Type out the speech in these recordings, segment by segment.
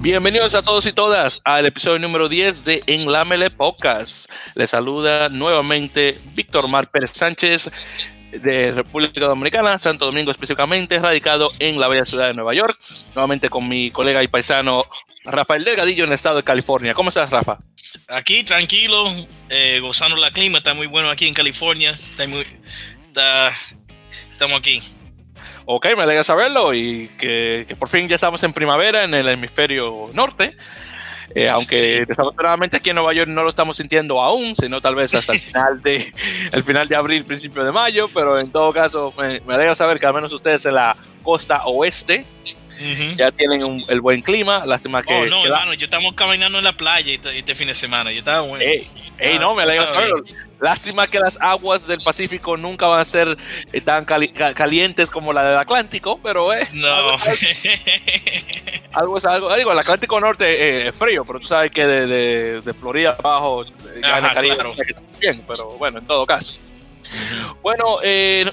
Bienvenidos a todos y todas al episodio número 10 de En la Mele Podcast. Les saluda nuevamente Víctor Mar Pérez Sánchez de República Dominicana, Santo Domingo específicamente, radicado en la bella ciudad de Nueva York, nuevamente con mi colega y paisano Rafael Delgadillo en el estado de California. ¿Cómo estás, Rafa? Aquí tranquilo, eh, gozando la clima, está muy bueno aquí en California, está muy, estamos aquí. Ok, me alegra saberlo y que, por fin ya estamos en primavera en el hemisferio norte. Eh, aunque desafortunadamente aquí en Nueva York no lo estamos sintiendo aún, sino tal vez hasta el final de, el final de abril, principio de mayo, pero en todo caso me, me alegra saber que al menos ustedes en la costa oeste ya tienen el buen clima. Lástima que. Oh, no, hermano, yo estamos caminando en la playa este, fin de semana. Yo estaba bueno. Ey, no, me alegra saberlo. Lástima que las aguas del Pacífico nunca van a ser eh, tan calientes como la del Atlántico, pero eh, no. algo, es algo. Digo, el Atlántico Norte eh, es frío, pero tú sabes que de, de, Florida abajo eh, Ajá, claro. bien, pero bueno, en todo caso. Bueno, eh,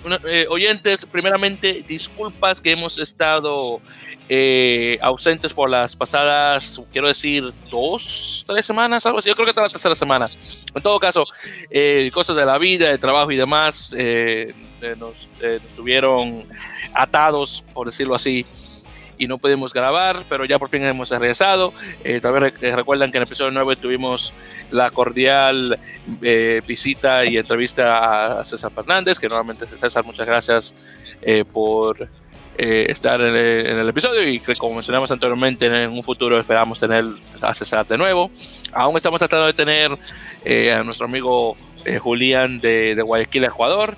oyentes, primeramente, disculpas que hemos estado eh, ausentes por las pasadas, quiero decir, dos, tres semanas, algo así. Yo creo que está la tercera semana. En todo caso, eh, cosas de la vida, de trabajo y demás, eh, nos, nos, tuvieron atados, por decirlo así, y no pudimos grabar, pero ya por fin hemos regresado. tal vez recuerdan que en el episodio 9 tuvimos la cordial visita y entrevista a César Fernández, que nuevamente César, muchas gracias por eh, estar en el, episodio y que como mencionamos anteriormente en un futuro esperamos tener a César de nuevo. Aún estamos tratando de tener eh, a nuestro amigo eh, Julián de, Guayaquil, Ecuador.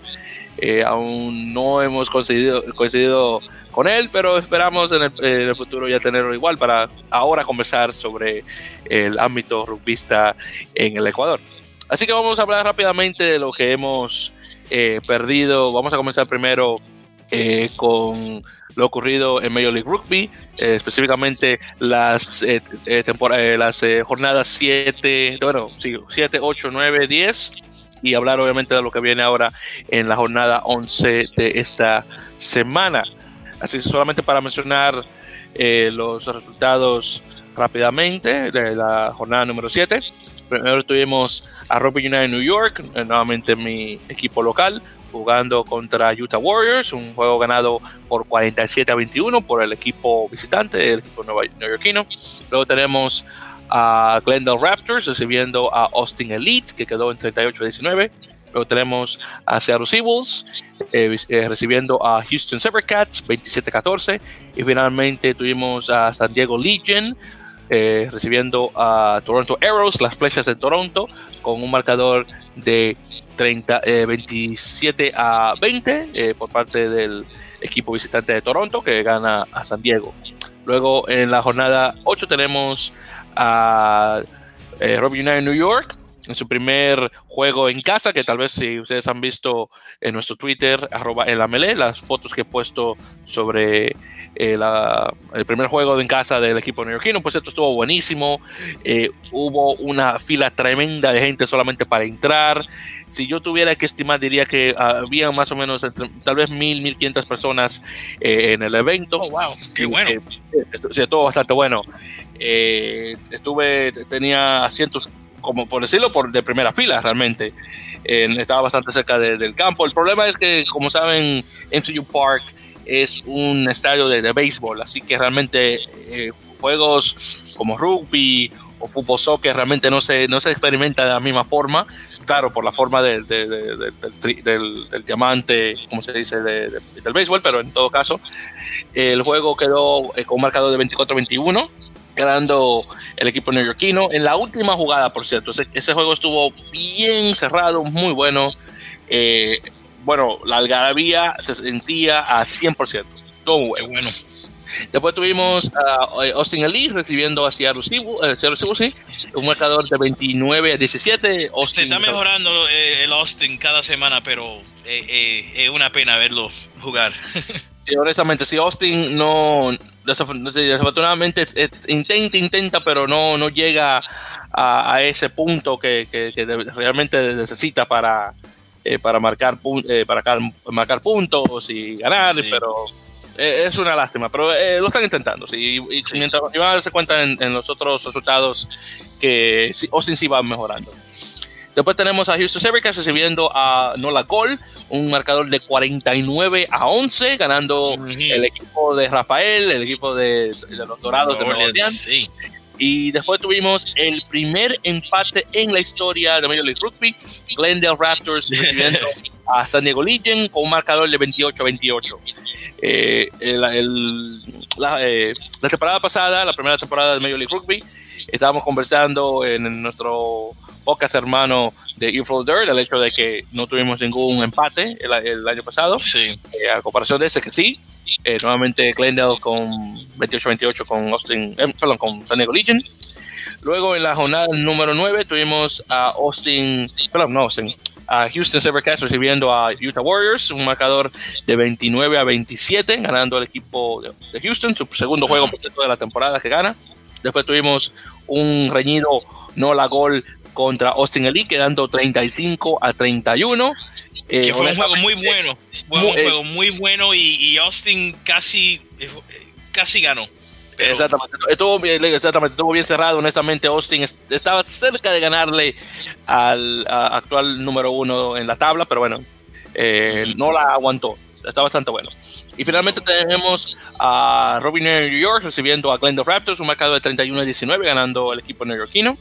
aún no hemos coincidido, coincidido con él, pero esperamos en el, futuro ya tenerlo igual para ahora conversar sobre el ámbito rugbyista en el Ecuador. Así que vamos a hablar rápidamente de lo que hemos perdido. Vamos a comenzar primero eh, con lo ocurrido en Major League Rugby, eh, específicamente las, eh, las jornadas 7, bueno, 7, 8, 9, 10 y hablar obviamente de lo que viene ahora en la jornada 11 de esta semana. Así que solamente para mencionar los resultados rápidamente de la jornada número 7. Primero tuvimos a Rugby United New York, nuevamente mi equipo local, jugando contra Utah Warriors, un juego ganado por 47 a 21 por el equipo visitante, el equipo neoyorquino. Luego tenemos a Glendale Raptors recibiendo a Austin Elite, que quedó en 38 a 19. Luego tenemos a Seattle Seawolves eh, eh, recibiendo a Houston Cats 27 a 14. Y finalmente tuvimos a San Diego Legion eh, recibiendo a Toronto Arrows, las flechas de Toronto, con un marcador de 30, 27 eh, a 20 eh, por parte del equipo visitante de Toronto que gana a San Diego. Luego en la jornada 8 tenemos a eh, United New York en su primer juego en casa, que tal vez si ustedes han visto en nuestro Twitter, arroba en la melee, las fotos que he puesto sobre eh, el primer juego en casa del equipo neoyorquino, pues esto estuvo buenísimo. Eh, hubo una fila tremenda de gente solamente para entrar. Si yo tuviera que estimar, diría que había más o menos tal vez mil, mil quinientas personas eh, en el evento. Oh, wow, qué bueno. estuvo bastante bueno. estuve, tenía asientos como por decirlo, por de primera fila realmente. estaba bastante cerca del campo. El problema es que, como saben, MCU Park es un estadio de, de béisbol, así que realmente eh, juegos como rugby o fútbol soccer realmente no se, no se experimenta de la misma forma, claro, por la forma del, diamante, como se dice, del béisbol, pero en todo caso, el juego quedó eh, con un marcador de 24-21 ganando el equipo neoyorquino. En la última jugada, por cierto, ese, juego estuvo bien cerrado, muy bueno. Eh, bueno, la algarabía se sentía a 100%. Todo muy bueno. Después tuvimos a Austin Elite recibiendo a Seattle Seahawks, sí, un marcador de 29 a 17. Austin, se está mejorando eh, el Austin cada semana, pero eh, eh, es una pena verlo jugar. sí, honestamente, si Austin no, desafortunadamente intenta, intenta, pero no, no llega a, ese punto que, que realmente necesita para, para, marcar, para marcar puntos y ganar, pero es una lástima, pero lo están intentando. Sí, y, mientras van a darse cuenta en, los otros resultados que Austin sí va mejorando. Después tenemos a Houston Sabercats recibiendo a Nola Gol, un marcador de 49 a 11, ganando el equipo de Rafael, el equipo de, los Dorados de Nueva Orleans. Y después tuvimos el primer empate en la historia de Major League Rugby, Glendale Raptors recibiendo a San Diego Legion con un marcador de 28 a 28. Eh, la, eh, la, temporada pasada, la primera temporada de Major League Rugby, estábamos conversando en nuestro pocas hermano de Inflow Dirt, el hecho de que no tuvimos ningún empate el, año pasado. Sí. Eh, a comparación de ese que sí. Eh, nuevamente Glendale con 28-28 con Austin, eh, perdón, con San Diego Legion. Luego en la jornada número 9 tuvimos a Austin, perdón, no Austin, a Houston Sabercats recibiendo a Utah Warriors, un marcador de 29 a 27, ganando el equipo de Houston, su segundo juego de la temporada que gana. Después tuvimos un reñido no la gol contra Austin Elite, quedando 35 a 31. Eh, que fue un juego muy bueno, fue un juego muy bueno y, Austin casi, casi ganó. Exactamente, estuvo, exactamente, estuvo bien cerrado. Honestamente, Austin estaba cerca de ganarle al actual número uno en la tabla, pero bueno, eh, no la aguantó. Está bastante bueno. Y finalmente tenemos a Robin New York recibiendo a Glendale Raptors, un marcado de 31 a 19, ganando el equipo neoyorquino.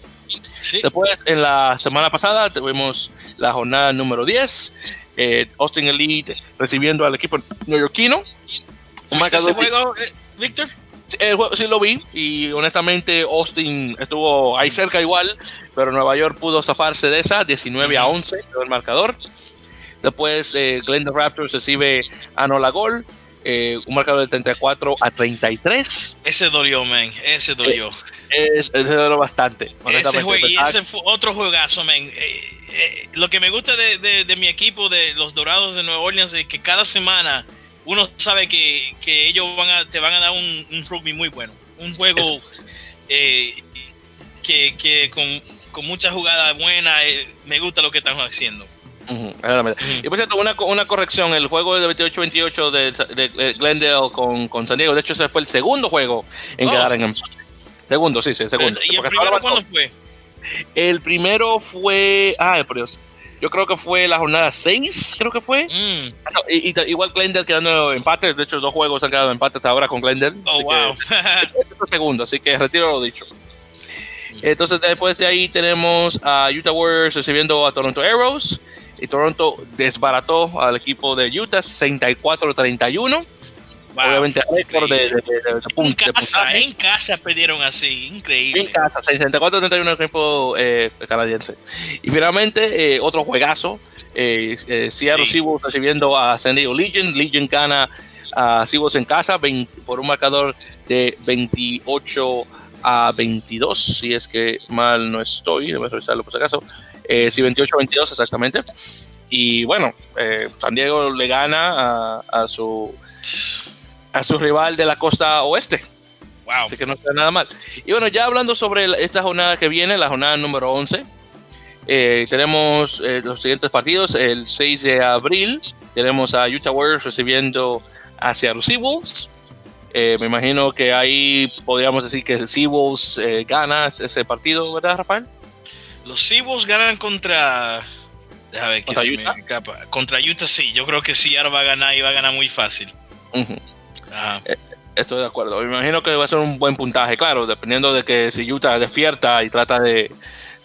Después, en la semana pasada, tuvimos la jornada número 10. Eh, Austin Elite recibiendo al equipo neoyorquino. ese juego, eh, Víctor? Juego sí lo vi y honestamente Austin estuvo ahí cerca igual, pero Nueva York pudo zafarse de esa, 19 a 11 el marcador. Después eh, Glendale Raptors recibe a Nola Gol, eh, un marcador de 34 a 33. Ese dolió, man, ese dolió. Es, es bastante. Ese juego, y ese fue otro juegazo, man. Eh, eh, lo que me gusta de, de, mi equipo, de los Dorados de Nueva Orleans, es que cada semana uno sabe que, que ellos van a, te van a dar un, un rugby muy bueno. Un juego eh, que, que con, con muchas jugadas buenas, me gusta lo que están haciendo. Y por cierto, una, una, corrección, el juego de 28-28 de, de, Glendale con, con, San Diego, de hecho ese fue el segundo juego en oh. quedar en empate. Segundo, sí, sí, segundo. ¿Y el primero cuándo fue? El primero fue. Ah, por Dios. Yo creo que fue la jornada 6, creo que fue. Mm. Ah, y, igual Glendale quedando empate. De hecho, dos juegos han quedado empate hasta ahora con Glendale. Oh, wow. este es el segundo, así que retiro lo dicho. Entonces, después de ahí tenemos a Utah Warriors recibiendo a Toronto Arrows. Y Toronto desbarató al equipo de Utah 64-31. Obviamente, récord de, de, en, casa, en casa perdieron así, increíble. En casa, 64-31 equipo eh, canadiense. Y finalmente, eh, otro juegazo. Eh, eh Seattle sí. Seahawks recibiendo a San Diego Legion. Legion gana a Seahawks en casa por un marcador de 28 a 22, si es que mal no estoy, debo revisarlo por si acaso. Eh, sí, 28 a 22 exactamente. Y bueno, eh, San Diego le gana a, a su a su rival de la costa oeste. Wow. Así que no está nada mal. Y bueno, ya hablando sobre esta jornada que viene, la jornada número 11, eh, tenemos eh, los siguientes partidos. El 6 de abril tenemos a Utah Warriors recibiendo hacia los Seawolves. Eh, me imagino que ahí podríamos decir que Seawolves gana ese partido, ¿verdad, Rafael? Los Seawolves ganan contra... Déjame ver, ¿Contra, Utah? contra Utah sí, yo creo que ahora va a ganar y va a ganar muy fácil. Eh, estoy de acuerdo. Me imagino que va a ser un buen puntaje, claro, dependiendo de que si Utah despierta y trata de,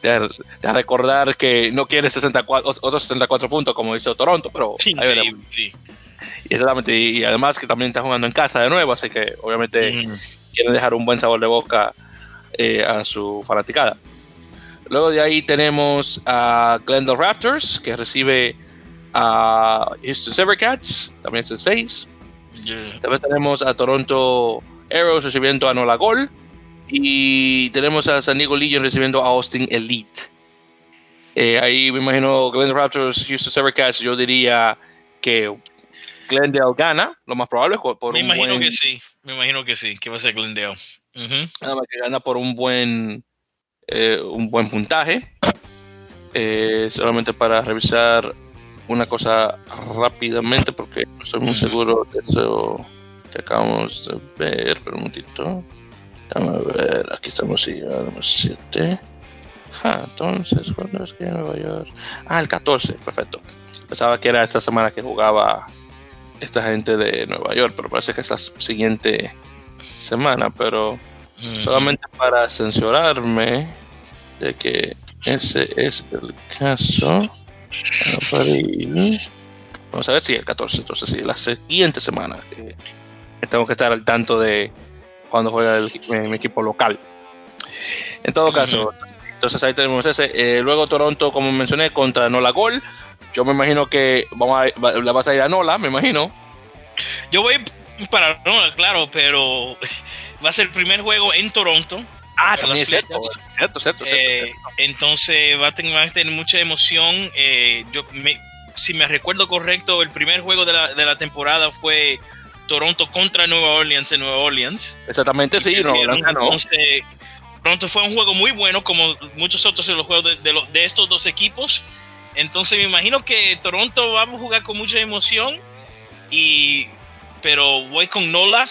de, recordar que no quiere 64, otros 64 puntos como hizo Toronto, pero sí, sí. Y, exactamente, y, además que también está jugando en casa de nuevo, así que obviamente quiere dejar un buen sabor de boca eh, a su fanaticada. Luego de ahí tenemos a Glendale Raptors, que recibe a Houston Sabercats, también es el 6. Después tenemos a Toronto Arrows recibiendo a Nola Gol. Y tenemos a San Diego Legion recibiendo a Austin Elite. Eh, ahí me imagino Glendale Raptors, Houston Sabercats. Yo diría que Glendale gana, lo más probable. Por me imagino que sí, me imagino que sí, que va a ser Glendale. Nada más que gana por un buen, eh, un buen puntaje. Eh, solamente para revisar una cosa rápidamente porque no estoy muy seguro de eso que acabamos de ver. Pero un momentito. Vamos a ver, aquí estamos número 7. Ah, entonces, ¿cuándo es que Nueva York? Ah, el 14, perfecto. Pensaba que era esta semana que jugaba esta gente de Nueva York, pero parece que es la siguiente semana, pero solamente para censurarme de que ese es el caso. Vamos a ver si el 14, entonces sí, la siguiente semana que, tengo que estar al tanto de cuando juega mi equipo local. En todo caso, entonces ahí tenemos ese. Eh, luego Toronto, como mencioné, contra Nola Gol. Yo me imagino que vamos a, le vas a ir a Nola, me imagino. Yo voy para Nola, claro, pero va a ser el primer juego en Toronto. Ah, también es cierto, cierto, cierto, eh, Entonces va a, tener, mucha emoción. Eh, yo si me recuerdo correcto, el primer juego de la, de la temporada fue Toronto contra Nueva Orleans en Nueva Orleans. Exactamente, sí, no, Entonces, Toronto fue un juego muy bueno, como muchos otros de los juegos de, de, estos dos equipos. Entonces me imagino que Toronto va a jugar con mucha emoción. Y, pero voy con Nola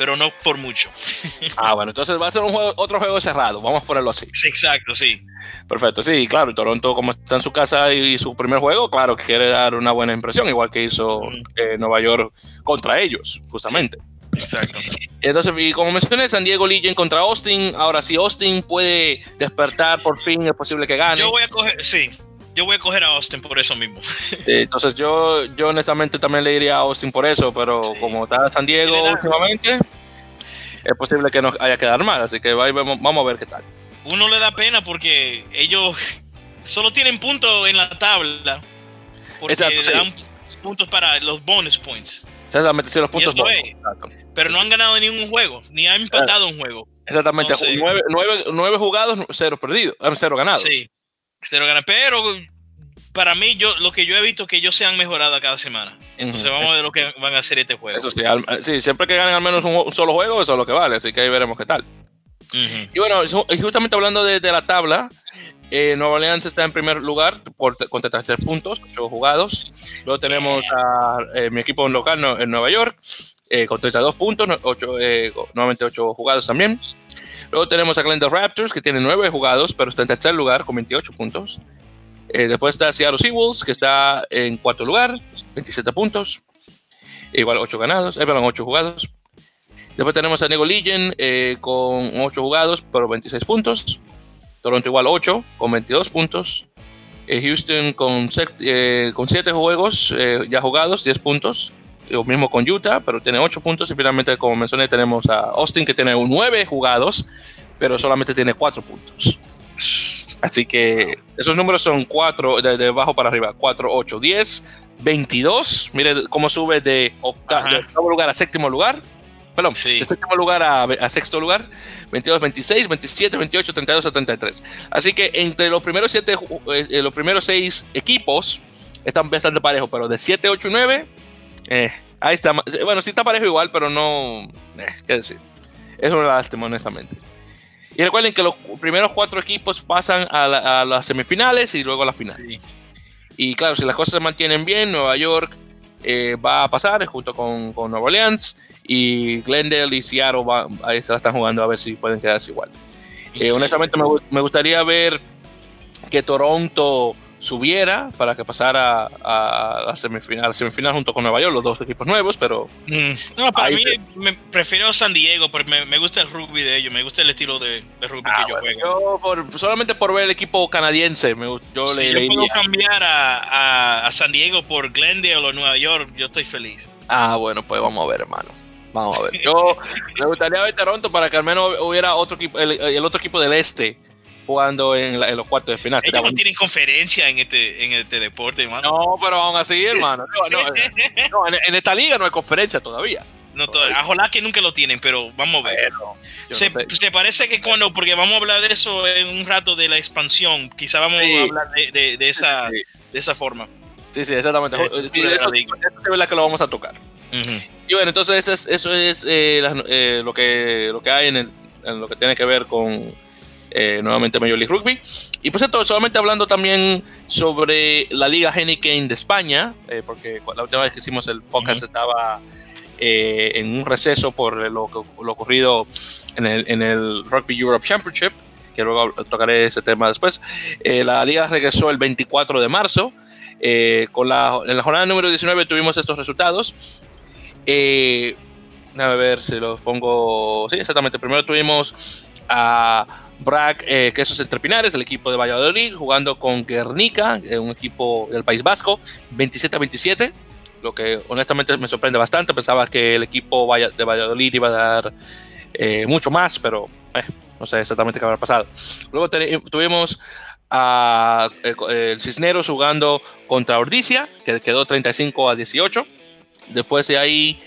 pero no por mucho. ah, bueno, entonces va a ser un juego, otro juego cerrado, vamos a ponerlo así. Sí, exacto, sí. Perfecto, sí, claro, Toronto como está en su casa y su primer juego, claro, quiere dar una buena impresión, igual que hizo eh, Nueva York contra ellos, justamente. Exacto. Entonces, y como mencioné, San Diego Legion contra Austin. Ahora, si Austin puede despertar por fin, es posible que gane. Yo voy a coger, sí, yo voy a coger a Austin por eso mismo. entonces yo, yo honestamente también le diría a Austin por eso, pero como está San Diego últimamente, es posible que no haya que dar más, así que vamos a ver qué tal. Uno le da pena porque ellos solo tienen puntos en la tabla, porque le dan puntos para los bonus points. Exactamente, sí, los puntos Pero no han ganado ni un juego, ni han empatado un juego. Exactamente, nueve, nueve, nueve, jugados, cero perdidos, eh, cero ganados. Sí, Pero para mí, yo lo que yo he visto que ellos se han mejorado cada semana. Entonces vamos a ver lo que van a hacer este juego. Eso sí, sí siempre que ganen al menos un, solo juego, eso es lo que vale. Así que ahí veremos qué tal. Y bueno, justamente hablando de, la tabla, eh, Nueva Orleans está en primer lugar por, con 33 puntos, 8 jugados. Luego tenemos a eh, mi equipo local en Nueva York eh, con 32 puntos, 8, nuevamente 8 jugados también. Luego tenemos a Glendale Raptors que tiene 9 jugados, pero está en tercer lugar con 28 puntos. Eh, después está Seattle Seawolves, que está en cuarto lugar, 27 puntos. Igual 8 ganados, eh, perdón, 8 jugados. Después tenemos a Nego Legion eh, con 8 jugados, pero 26 puntos. Toronto igual 8, con 22 puntos. Eh, Houston con, con 7 juegos ya jugados, 10 puntos. Lo mismo con Utah, pero tiene 8 puntos. Y finalmente, como mencioné, tenemos a Austin, que tiene 9 jugados, pero solamente tiene 4 puntos. Así que esos números son 4, de, abajo para arriba, 4, 8, 10, 22. Mire cómo sube de, octavo lugar a séptimo lugar. Perdón, de séptimo lugar a, sexto lugar, 22, 26, 27, 28, 32, 73. Así que entre los primeros siete, eh, eh, los primeros seis equipos están bastante parejos, pero de 7, 8 y 9, eh, ahí está. Bueno, sí está parejo igual, pero no. Eh, qué decir. Es una lástima, honestamente. Y recuerden que los primeros cuatro equipos pasan a, las semifinales y luego a la final. Y claro, si las cosas se mantienen bien, Nueva York eh, va a pasar junto con, con, Nueva Orleans y Glendale y Seattle ahí se la están jugando a ver si pueden quedarse igual. Eh, honestamente me, me gustaría ver que Toronto subiera para que pasara a la semifinal, semifinal junto con Nueva York, los dos equipos nuevos, pero... Mm. No, para mí me prefiero San Diego, porque me, gusta el rugby de ellos, me gusta el estilo de, rugby que ah, yo juego. Yo solamente por ver el equipo canadiense, me, yo si le, yo puedo cambiar a, San Diego por Glendale o Nueva York, yo estoy feliz. Ah, bueno, pues vamos a ver, hermano. Vamos a ver. Yo me gustaría ver Toronto para que al menos hubiera otro equipo, el otro equipo del este jugando en, los cuartos de final. Ellos no tienen conferencia en este, en este deporte, hermano. No, pero aún así, hermano. No, en, esta liga no hay conferencia todavía. No, ojalá que nunca lo tienen, pero vamos a ver. se, parece que cuando, porque vamos a hablar de eso en un rato de la expansión, quizá vamos a hablar de, de, esa, de esa forma. Sí, sí, exactamente. Eh, eso, es verdad que lo vamos a tocar. Y bueno, entonces eso es, eso es eh, eh, lo, que, lo que hay en, el, en lo que tiene que ver con eh, nuevamente Major League Rugby. Y por cierto, solamente hablando también sobre la Liga Heineken de España, eh, porque la última vez que hicimos el podcast estaba eh, en un receso por lo, lo ocurrido en el, en el, Rugby Europe Championship, que luego tocaré ese tema después. la liga regresó el 24 de marzo. con la, en la jornada número 19 tuvimos estos resultados. déjame ver si los pongo. Sí, exactamente. Primero tuvimos a Brac, eh, Quesos Entre Pinares, el equipo de Valladolid, jugando con Guernica, eh, un equipo del País Vasco, 27 a 27, lo que honestamente me sorprende bastante. Pensaba que el equipo de Valladolid iba a dar eh, mucho más, pero eh, no sé exactamente qué habrá pasado. Luego tuvimos a el Cisneros jugando contra Ordicia, que quedó 35 a 18. Después de ahí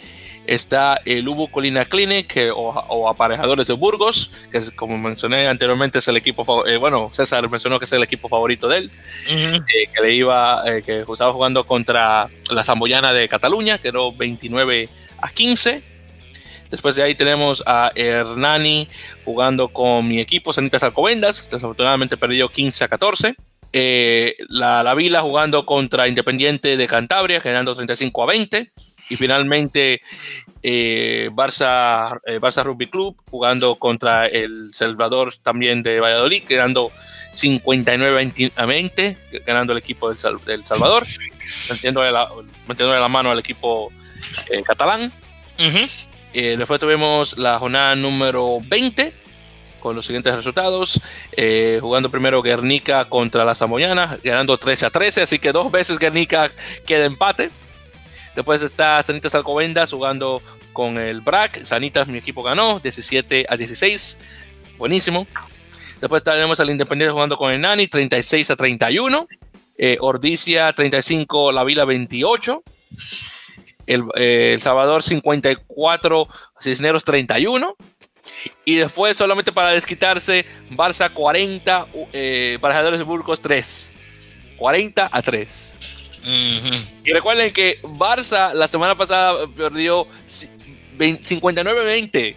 está el Ubu Colina Clinic o, Aparejadores de Burgos, que como mencioné anteriormente es el equipo, eh, bueno, César mencionó que es el equipo favorito de él, eh, que le iba, eh, que estaba jugando contra la Zamboyana de Cataluña, quedó 29 a 15. Después de ahí tenemos a Hernani jugando con mi equipo, Sanitas Alcobendas, desafortunadamente perdió 15 a 14. la, la Vila jugando contra Independiente de Cantabria, generando 35 a 20. Y finalmente eh, Barça, eh, Barça Rugby Club jugando contra el Salvador también de Valladolid, quedando 59 a 20, ganando el equipo del, Salvador, metiéndole la, la, mano al equipo eh, catalán. después tuvimos la jornada número 20 con los siguientes resultados. jugando primero Guernica contra la Samoyana, ganando 13 a 13, así que dos veces Guernica queda empate. Después está Sanitas Alcobendas jugando con el BRAC. Sanitas, mi equipo ganó 17 a 16. Buenísimo. Después tenemos al Independiente jugando con el Nani 36 a 31. Eh, Ordicia 35, La Vila 28. El, eh, Salvador 54, Cisneros 31. Y después, solamente para desquitarse, Barça 40, eh, Parajadores de Burgos 3. 40 a 3. Y recuerden que Barça la semana pasada perdió 59-20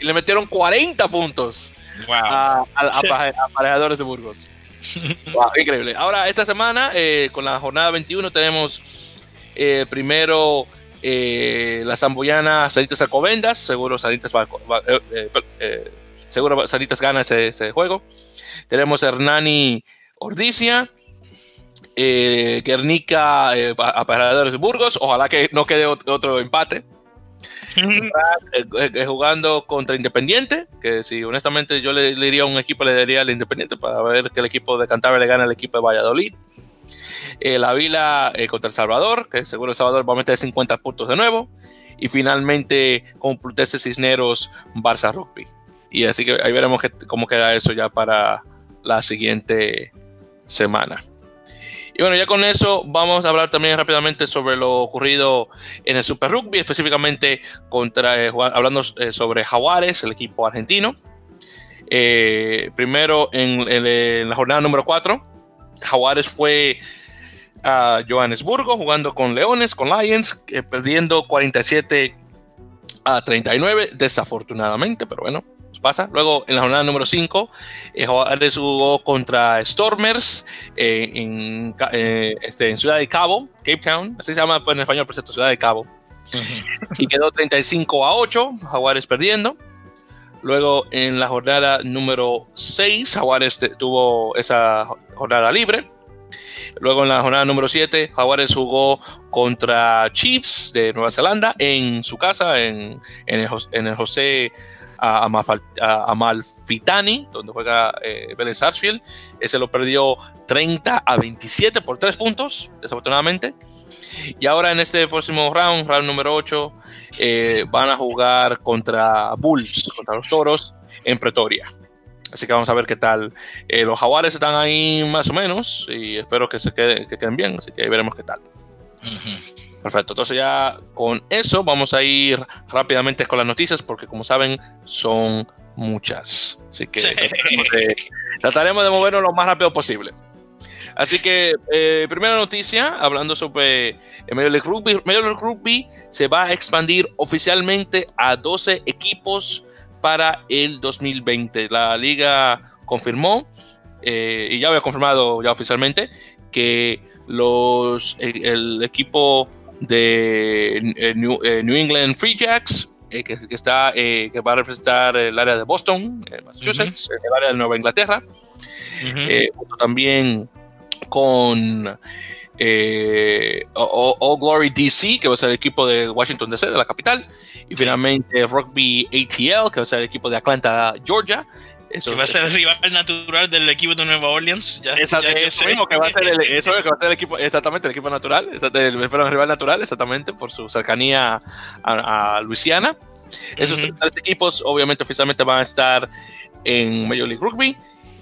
y le metieron 40 puntos a, a, de Burgos. increíble. Ahora, esta semana, eh, con la jornada 21, tenemos eh, primero eh, la Zamboyana Sanitas Alcobendas. Seguro Sanitas, seguro Sanitas gana ese, ese, juego. Tenemos Hernani Ordicia eh, Guernica, eh, Aparadores de Burgos. Ojalá que no quede otro, empate. Eh, eh, jugando contra Independiente, que si honestamente yo le, diría a un equipo, le diría al Independiente para ver que el equipo de Cantabria le gana al equipo de Valladolid. la Vila contra El Salvador, que seguro El Salvador va a meter 50 puntos de nuevo. Y finalmente con Plutese Cisneros, Barça Rugby. Y así que ahí veremos cómo queda eso ya para la siguiente semana. Y bueno, ya con eso vamos a hablar también rápidamente sobre lo ocurrido en el Super Rugby, específicamente eh, hablando eh, sobre Jaguares, el equipo argentino. Eh, primero en, la jornada número 4, Jaguares fue a Johannesburgo jugando con Leones, con Lions, perdiendo 47 a 39, desafortunadamente, pero bueno, pasa. Luego, en la jornada número 5, eh, Juárez jugó contra Stormers eh, en, eh, este, en Ciudad de Cabo, Cape Town, así se llama pues, en español, por cierto, Ciudad de Cabo. y quedó 35 a 8, Jaguares perdiendo. Luego, en la jornada número 6, Jaguares tuvo esa jornada libre. Luego en la jornada número 7, Jaguares jugó contra Chiefs de Nueva Zelanda en su casa, en, en, el, en el José a, a, Malfitani, donde juega eh, Vélez Sarsfield. Ese lo perdió 30 a 27 por 3 puntos, desafortunadamente. Y ahora en este próximo round, round número 8, eh, van a jugar contra Bulls, contra los Toros, en Pretoria. Así que vamos a ver qué tal. Eh, los jaguares están ahí más o menos y espero que se queden, que queden bien, así que ahí veremos qué tal. Perfecto, entonces ya con eso vamos a ir rápidamente con las noticias porque como saben son muchas. Así que trataremos, de, movernos lo más rápido posible. Así que, eh, primera noticia, hablando sobre el Major League Rugby. Major League Rugby se va a expandir oficialmente a 12 equipos para el 2020. La liga confirmó, eh, y ya había confirmado ya oficialmente, que los, el, equipo de eh, New, England Free Jacks, que, está, que va a representar el área de Boston, Massachusetts, el área de Nueva Inglaterra, también con eh, All Glory DC, que va a ser el equipo de Washington DC, de la capital, y finalmente Rugby ATL, que va a ser el equipo de Atlanta, Georgia. Eso que va a ser el rival natural del equipo de Nueva Orleans. Ya, eso mismo, que va a ser el, eso que va a ser el equipo, exactamente, el equipo natural, el, rival natural, exactamente, por su cercanía a, Luisiana. Esos tres equipos, obviamente, oficialmente van a estar en Major League Rugby.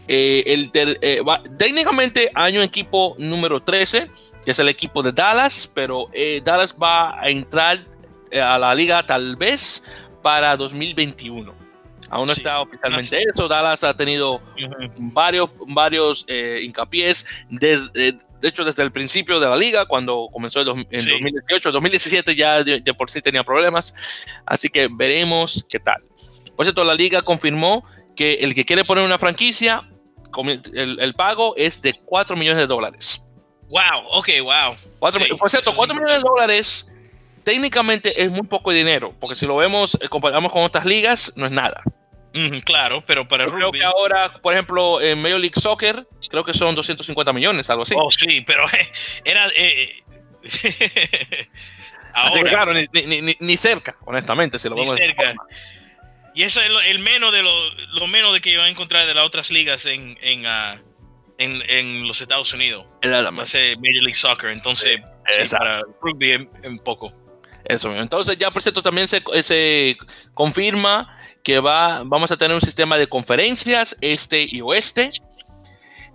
Eh, el eh, técnicamente año equipo número 13, que es el equipo de Dallas, pero eh, Dallas va a entrar a la liga tal vez para 2021. Aún no está oficialmente eso. Dallas ha tenido varios, varios hincapiés, desde, de hecho desde el principio de la liga, cuando comenzó en 2018, 2017 ya de, por sí tenía problemas. Así que veremos qué tal. Por cierto, la liga confirmó que el que quiere poner una franquicia el, pago es de 4 millones de dólares. Wow, ok, wow. Por cierto, 4 millones de dólares técnicamente es muy poco dinero, porque si lo vemos, eh, comparamos con otras ligas, no es nada. Claro, pero para el Creo que ahora, por ejemplo, en Major League Soccer, creo que son 250 millones, algo así. Oh, sí, pero era... Eh, ahora, así claro, ni, cerca, honestamente, si lo vemos. cerca. Y eso es el menos de lo, menos de que iban a encontrar de las otras ligas en, en, ah, en, los Estados Unidos. Va a ser Major League Soccer, entonces para rugby en, poco. Eso, entonces ya por cierto también se, se confirma que va, vamos a tener un sistema de conferencias este y oeste.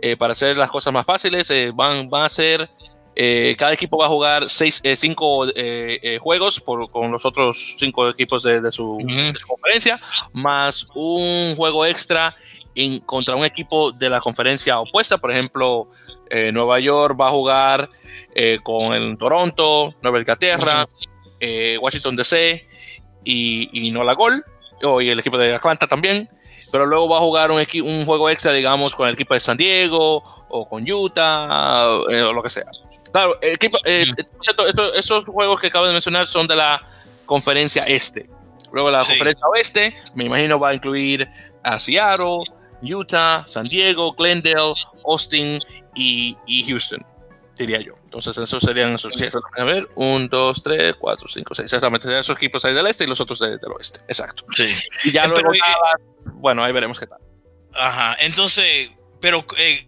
Eh, para hacer las cosas más fáciles, eh, van, van a ser eh, cada equipo va a jugar seis, eh, cinco juegos por, con los otros cinco equipos de, su, conferencia, más un juego extra en, contra un equipo de la conferencia opuesta. Por ejemplo, Nueva York va a jugar con el Toronto, Nueva Inglaterra, Washington DC y, y Nola Gol, y el equipo de Atlanta también pero luego va a jugar un, un, juego extra, digamos, con el equipo de San Diego o con Utah o lo que sea. Claro, eh, eh, esos juegos que acabo de mencionar son de la conferencia este. Luego la conferencia oeste, me imagino va a incluir a Seattle, Utah, San Diego, Glendale, Austin y, Houston, diría yo. Entonces, esos serían esos. a ver, 1, 2, 3, 4, 5, 6. Exactamente, serían esos equipos ahí del este y los otros del oeste. Exacto. Sí. Y ya luego, bueno, ahí veremos qué tal. Ajá, entonces, pero eh,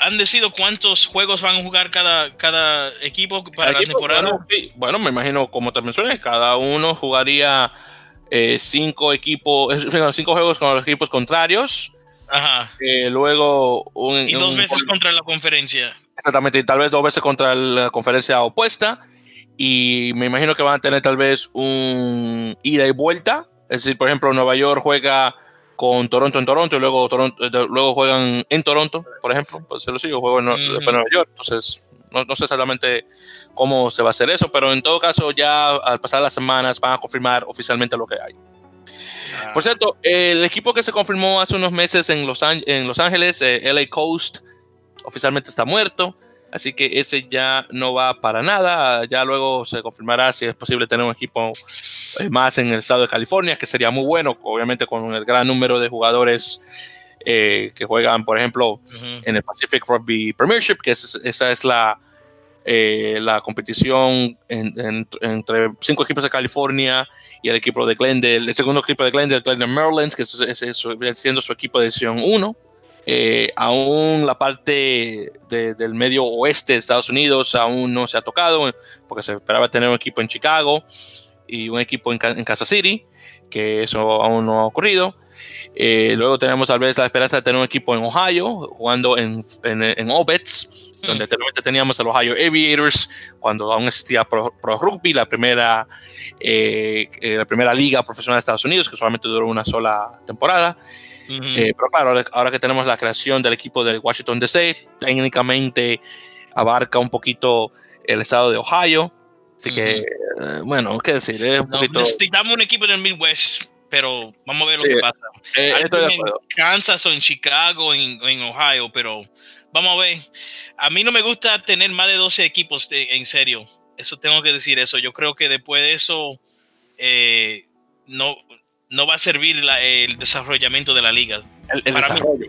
¿Han decidido cuántos juegos van a jugar cada, cada equipo para la temporada? Bueno, me imagino, como te mencioné, cada uno jugaría eh, cinco equipos, cinco juegos con los equipos contrarios. Ajá. Eh, luego y dos veces contra la conferencia. Exactamente, y tal vez dos veces contra la conferencia opuesta. Y me imagino que van a tener tal vez un ida y vuelta. Es decir, por ejemplo, Nueva York juega con Toronto en Toronto y luego, Toronto, eh, luego juegan en Toronto, por ejemplo. Pues se lo sigo, juego en, Nueva York. Entonces, no, sé exactamente cómo se va a hacer eso, pero en todo caso, ya al pasar las semanas van a confirmar oficialmente lo que hay. Ah. Por cierto, el equipo que se confirmó hace unos meses en Los, en Los Ángeles, eh, LA Coast, oficialmente está muerto. Así que ese ya no va para nada. Ya luego se confirmará si es posible tener un equipo eh, más en el estado de California, que sería muy bueno, obviamente con el gran número de jugadores eh, que juegan, por ejemplo, en el Pacific Rugby Premiership, que esa es la, eh, la competición entre cinco equipos de California y el equipo de Glendale, el segundo equipo de Glendale, Glendale Maryland, que es, es, siendo su equipo de edición 1. Eh, aún la parte del medio oeste de Estados Unidos aún no se ha tocado, porque se esperaba tener un equipo en Chicago y un equipo en, Kansas City, que eso aún no ha ocurrido. Eh, luego tenemos tal vez la esperanza de tener un equipo en Ohio, jugando en, en, en Obets, donde mm. anteriormente teníamos a los Ohio Aviators, cuando aún existía Pro, Rugby, la primera, eh, la primera liga profesional de Estados Unidos, que solamente duró una sola temporada. Eh, pero claro, ahora que tenemos la creación del equipo del Washington DC, técnicamente abarca un poquito el estado de Ohio. Así que, eh, bueno, qué decir, un Necesitamos un equipo del Midwest. pero vamos a ver lo que pasa. Eh, en Kansas o en Chicago, en, en, Ohio, pero vamos a ver. A mí no me gusta tener más de 12 equipos, en serio. Eso tengo que decir eso. Yo creo que después de eso eh, no, no va a servir el desarrollamiento de la liga. El, desarrollo.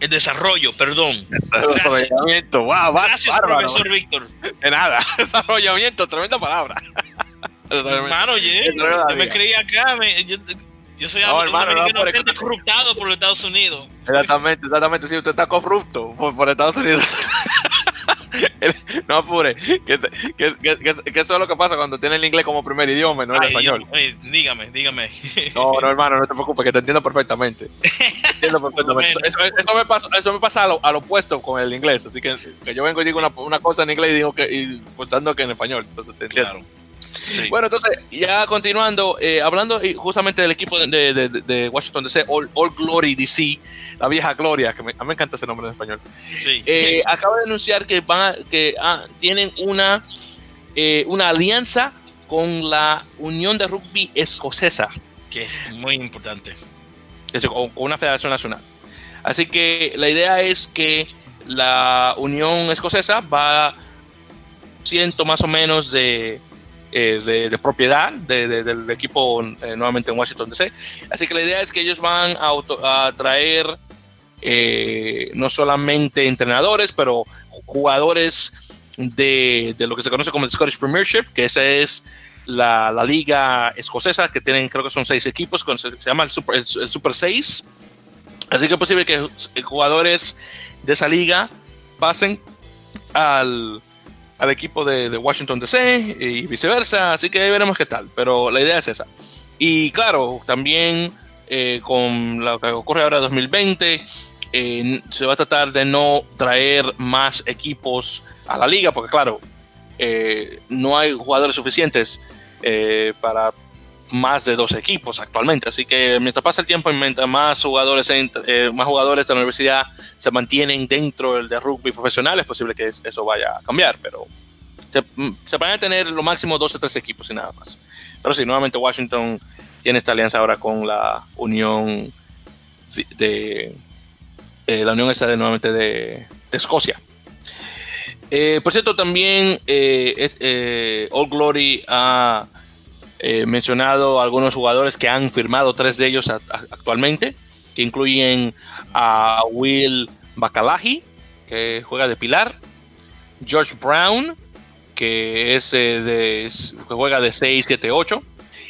el desarrollo, perdón. El desarrollamiento, wow, Gracias, profesor Víctor. De nada, desarrollamiento, tremenda palabra. Hermano, yo me creía acá, yo, yo soy no, hermano, no, corruptado por los Estados Unidos. Exactamente, exactamente. Si usted está corrupto por, por Estados Unidos. no apure. Que, que, que, eso es lo que pasa cuando tiene el inglés como primer idioma, no el español. dígame, dígame. No, no, hermano, no te preocupes, que te entiendo perfectamente. entiendo perfectamente. Eso, me pasa, eso me pasa al, opuesto con el inglés. Así que, yo vengo y digo una, una, cosa en inglés y digo que y pensando que en español. Entonces te entiendo. Claro. Bueno, entonces, ya continuando, eh, hablando justamente del equipo de, Washington DC, All, Glory DC, la vieja gloria, que a mí me encanta ese nombre en español, eh, acaba de anunciar que, van que ah, tienen una, eh, una alianza con la Unión de Rugby Escocesa. Que es muy importante. con, con una federación nacional. Así que la idea es que la Unión Escocesa va ciento más o menos de eh, de, propiedad del equipo eh, nuevamente en Washington DC. Así que la idea es que ellos van a, traer eh, no solamente entrenadores, pero jugadores de, lo que se conoce como el Scottish Premiership, que esa es la, liga escocesa, que tienen creo que son seis equipos, se, llama el Super, el Super 6. Así que es posible que jugadores de esa liga pasen al, al equipo de, Washington DC y viceversa, así que veremos qué tal, pero la idea es esa. Y claro, también eh, con lo que ocurre ahora en 2020, eh, se va a tratar de no traer más equipos a la liga, porque claro, eh, no hay jugadores suficientes para más de dos equipos actualmente. Así que mientras pasa el tiempo y mientras más jugadores, más jugadores de la universidad se mantienen dentro del de rugby profesional, es posible que eso vaya a cambiar, pero se, se van a tener lo máximo dos o tres equipos y nada más. Pero sí, nuevamente Washington tiene esta alianza ahora con la Unión de, eh, la Unión está de, nuevamente de, Escocia. Eh, por cierto, también eh, All Glory ha mencionado algunos jugadores que han firmado, tres de ellos actualmente, que incluyen a Will Bacalaji, que juega de Pilar, George Brown, que es de, que juega de 6, 7, 8.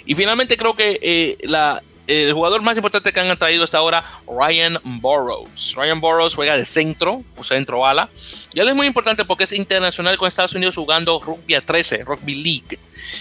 Y finalmente creo que eh, la, el jugador más importante que han traído hasta ahora, Ryan Burrows. Ryan Burrows juega de centro, o centro ala. Y él es muy importante porque es internacional con Estados Unidos jugando rugby a 13, rugby league.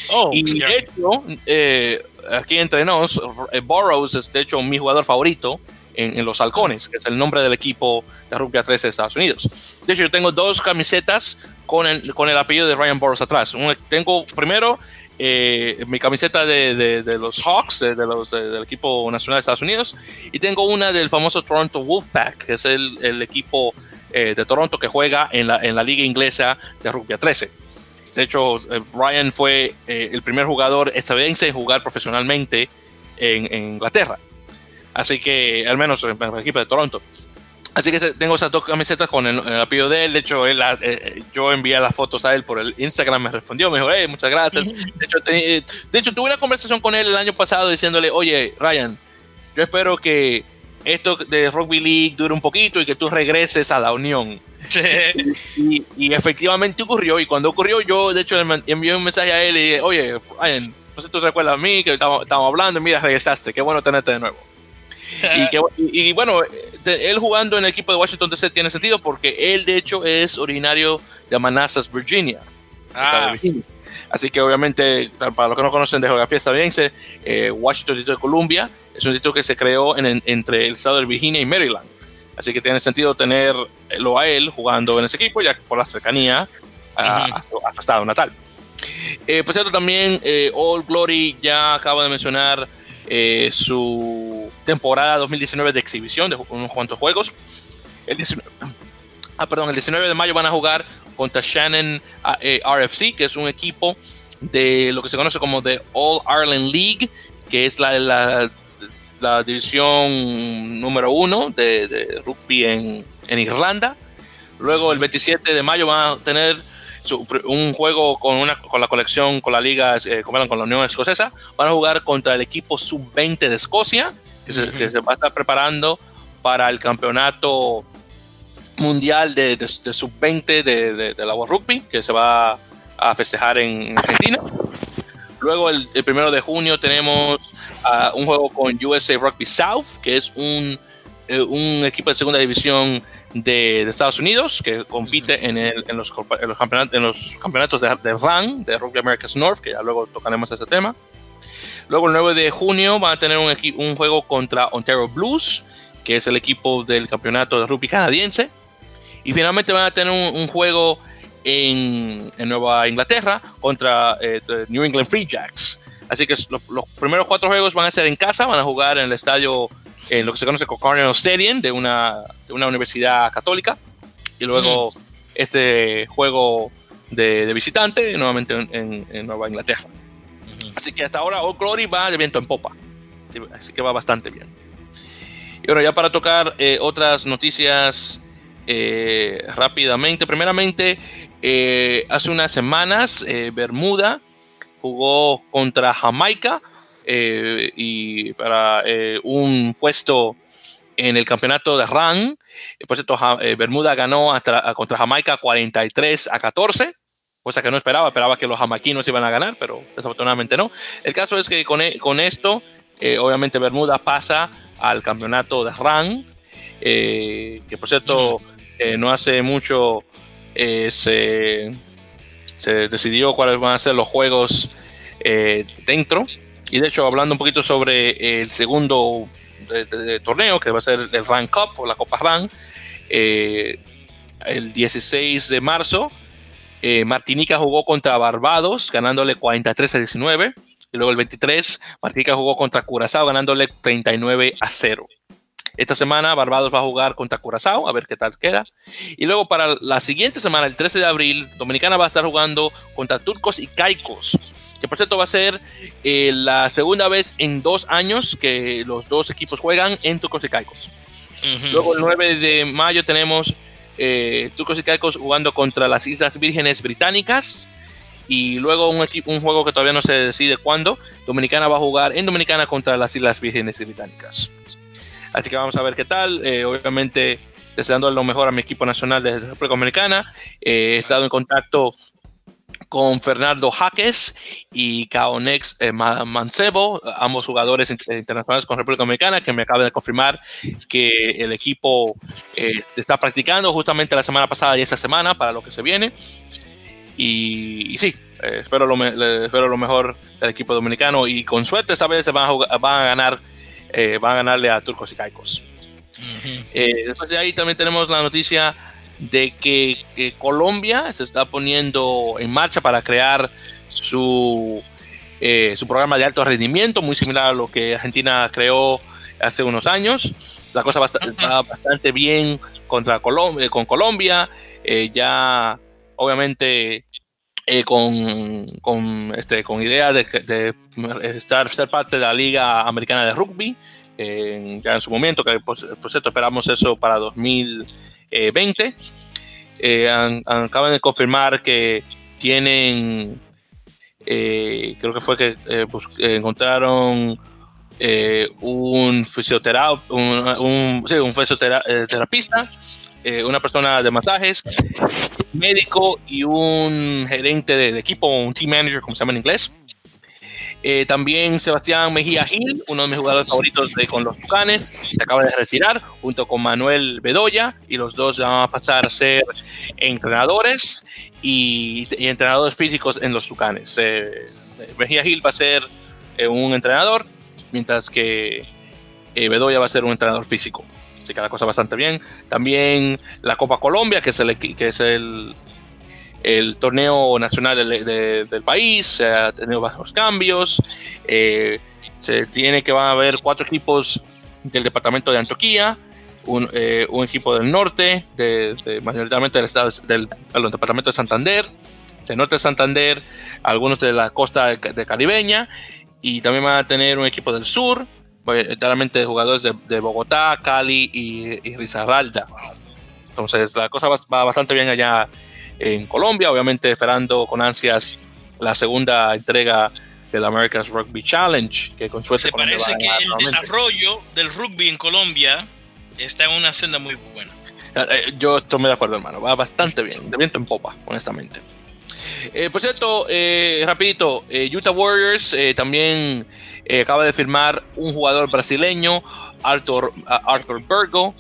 Oh, y de hecho, eh, aquí entre nos, eh, Burrows es de hecho mi jugador favorito en, los halcones, que es el nombre del equipo de rugby a 13 de Estados Unidos. De hecho, yo tengo dos camisetas con el, con el apellido de Ryan Burrows atrás. tengo primero eh, mi camiseta de, los Hawks, de, los, del equipo nacional de Estados Unidos, y tengo una del famoso Toronto Wolfpack, que es el, equipo eh, de Toronto que juega en la, en la liga inglesa de rugby a 13. De hecho, eh, Ryan fue el primer jugador estadounidense en jugar profesionalmente en, en Inglaterra. Así que, al menos en el equipo de Toronto. Así que tengo esas dos camisetas con el, apellido de él. De hecho, él, eh, yo envié las fotos a él por el Instagram, me respondió, me dijo, hey, muchas gracias. De hecho, de hecho, tuve una conversación con él el año pasado diciéndole, oye, Ryan, yo espero que esto de Rugby League dure un poquito y que tú regreses a la Unión. Y, y, efectivamente ocurrió. Y cuando ocurrió, yo de hecho envié un mensaje a él y dije, oye, Ryan, no sé si tú recuerdas a mí, que estábamos, hablando y mira, regresaste. Qué bueno tenerte de nuevo. y, bueno, él jugando en el equipo de Washington DC tiene sentido porque él de hecho es originario de Manassas, Virginia. Ah. Así que obviamente, para los que no conocen de geografía estadounidense, eh, Washington, Distrito de Columbia, es un distrito que se creó en, entre el estado de Virginia y Maryland. Así que tiene sentido tenerlo a él jugando en ese equipo, ya por la cercanía a, su estado natal. Eh, por cierto, también eh, All Glory ya acaba de mencionar eh, su temporada 2019 de exhibición de unos cuantos juegos. El 19, ah, perdón, el 19 de mayo van a jugar contra Shannon ah, eh, RFC, que es un equipo de lo que se conoce como The All Ireland League, que es la, la división número uno de, rugby en, Irlanda. Luego el 27 de mayo van a tener un juego con, una, con la colección, con la liga, eh, con la Unión Escocesa. Van a jugar contra el equipo sub-20 de Escocia, que, se, va a estar preparando para el campeonato mundial de, sub-20 de, de, la World Rugby, que se va a festejar en Argentina. Luego el, primero de junio tenemos ah, un juego con USA Rugby South, que es un, eh, un equipo de segunda división de, Estados Unidos que compite en, el, en, los, en, los, campeonatos, en los campeonatos de, de RAN, de Rugby Americas North, que ya luego tocaremos ese tema. Luego el 9 de junio van a tener un, un juego contra Ontario Blues, que es el equipo del campeonato de rugby canadiense. Y finalmente van a tener un juego en, Nueva Inglaterra contra eh, New England Free Jacks. Así que los, primeros cuatro juegos van a ser en casa, van a jugar en el estadio, en lo que se conoce como Cardinal Stadium de una, de una universidad católica. Y luego este juego de, visitante nuevamente en, Nueva Inglaterra. Así que hasta ahora Old Glory va de viento en popa. Así que va bastante bien. Y bueno, ya para tocar eh, otras noticias eh, rápidamente. Primeramente, eh, hace unas semanas, Bermuda jugó contra Jamaica y para un puesto en el campeonato de RAN. Por cierto, Bermuda ganó contra Jamaica 43 a 14 cosa que no esperaba, esperaba que los jamaiquinos iban a ganar, pero desafortunadamente no. El caso es que con, e, con esto, obviamente Bermuda pasa al campeonato de RAN, que por cierto, eh, no hace mucho eh, se, decidió cuáles van a ser los juegos eh, dentro. Y de hecho, hablando un poquito sobre el segundo torneo, que va a ser el RAN Cup o la Copa RAN, el 16 de marzo, Martinica jugó contra Barbados, ganándole 43 a 19. Y luego el 23, Martinica jugó contra Curazao, ganándole 39 a 0. Esta semana Barbados va a jugar contra Curazao, a ver qué tal queda. Y luego para la siguiente semana, el 13 de abril, Dominicana va a estar jugando contra Turcos y Caicos. Que por cierto va a ser eh, la segunda vez en dos años que los dos equipos juegan en Turcos y Caicos. Luego el 9 de mayo tenemos eh, Turcos y Caicos jugando contra las Islas Vírgenes Británicas. Y luego un, un juego que todavía no se decide cuándo. Dominicana va a jugar en Dominicana contra las Islas Vírgenes Británicas. Así que vamos a ver qué tal. Eh, obviamente, deseando lo mejor a mi equipo nacional de República Dominicana. Eh, he estado en contacto con Fernando Jaques y Kaonex eh, Mancebo, ambos jugadores internacionales con República Dominicana, que me acaban de confirmar que el equipo está practicando justamente la semana pasada y esta semana para lo que se viene. Y, sí, espero, lo espero lo mejor del equipo dominicano y con suerte esta vez se van a, van a ganar eh, van a ganarle a Turcos y Caicos. Eh, después de ahí también tenemos la noticia de que, Colombia se está poniendo en marcha para crear su, eh, su programa de alto rendimiento, muy similar a lo que Argentina creó hace unos años. La cosa va, bastante bien contra Colombia, con Colombia. ya, obviamente, con, con, este, con idea de, de, estar, ser parte de la Liga Americana de Rugby, ya en su momento, que por, cierto esperamos eso para 2020. Eh, acaban de confirmar que tienen, eh, creo que fue que eh, encontraron un fisioterapeuta, un, sí, un eh, una persona de masajes, médico y un gerente de, equipo, un team manager, como se llama en inglés. Eh, también Sebastián Mejía Gil, uno de mis jugadores favoritos de, con los Tucanes, se acaba de retirar, junto con Manuel Bedoya, y los dos van a pasar a ser entrenadores y, entrenadores físicos en los Tucanes. Eh, Mejía Gil va a ser un entrenador, mientras que Bedoya va a ser un entrenador físico. Así que la cosa bastante bien. También la Copa Colombia, que es el, el torneo nacional del país, se ha tenido bajos cambios. Eh, se tiene que van a haber cuatro equipos del departamento de Antioquia, un, eh, un equipo del norte, de, mayoritariamente del, estado, del, departamento de Santander, del norte de Santander, algunos de la costa de, Caribeña, y también van a tener un equipo del sur, literalmente jugadores de, Bogotá, Cali y, y Risaralda. Entonces la cosa va, bastante bien allá en Colombia, obviamente esperando con ansias la segunda entrega del America's Rugby Challenge, que con suerte... Se parece que el desarrollo del rugby en Colombia está en una senda muy buena. Eh, eh, yo estoy muy de acuerdo, hermano. Va bastante bien, de viento en popa, honestamente. Eh, por cierto, rapidito, Utah Warriors también acaba de firmar un jugador brasileño, Arthur, Arthur Bergo,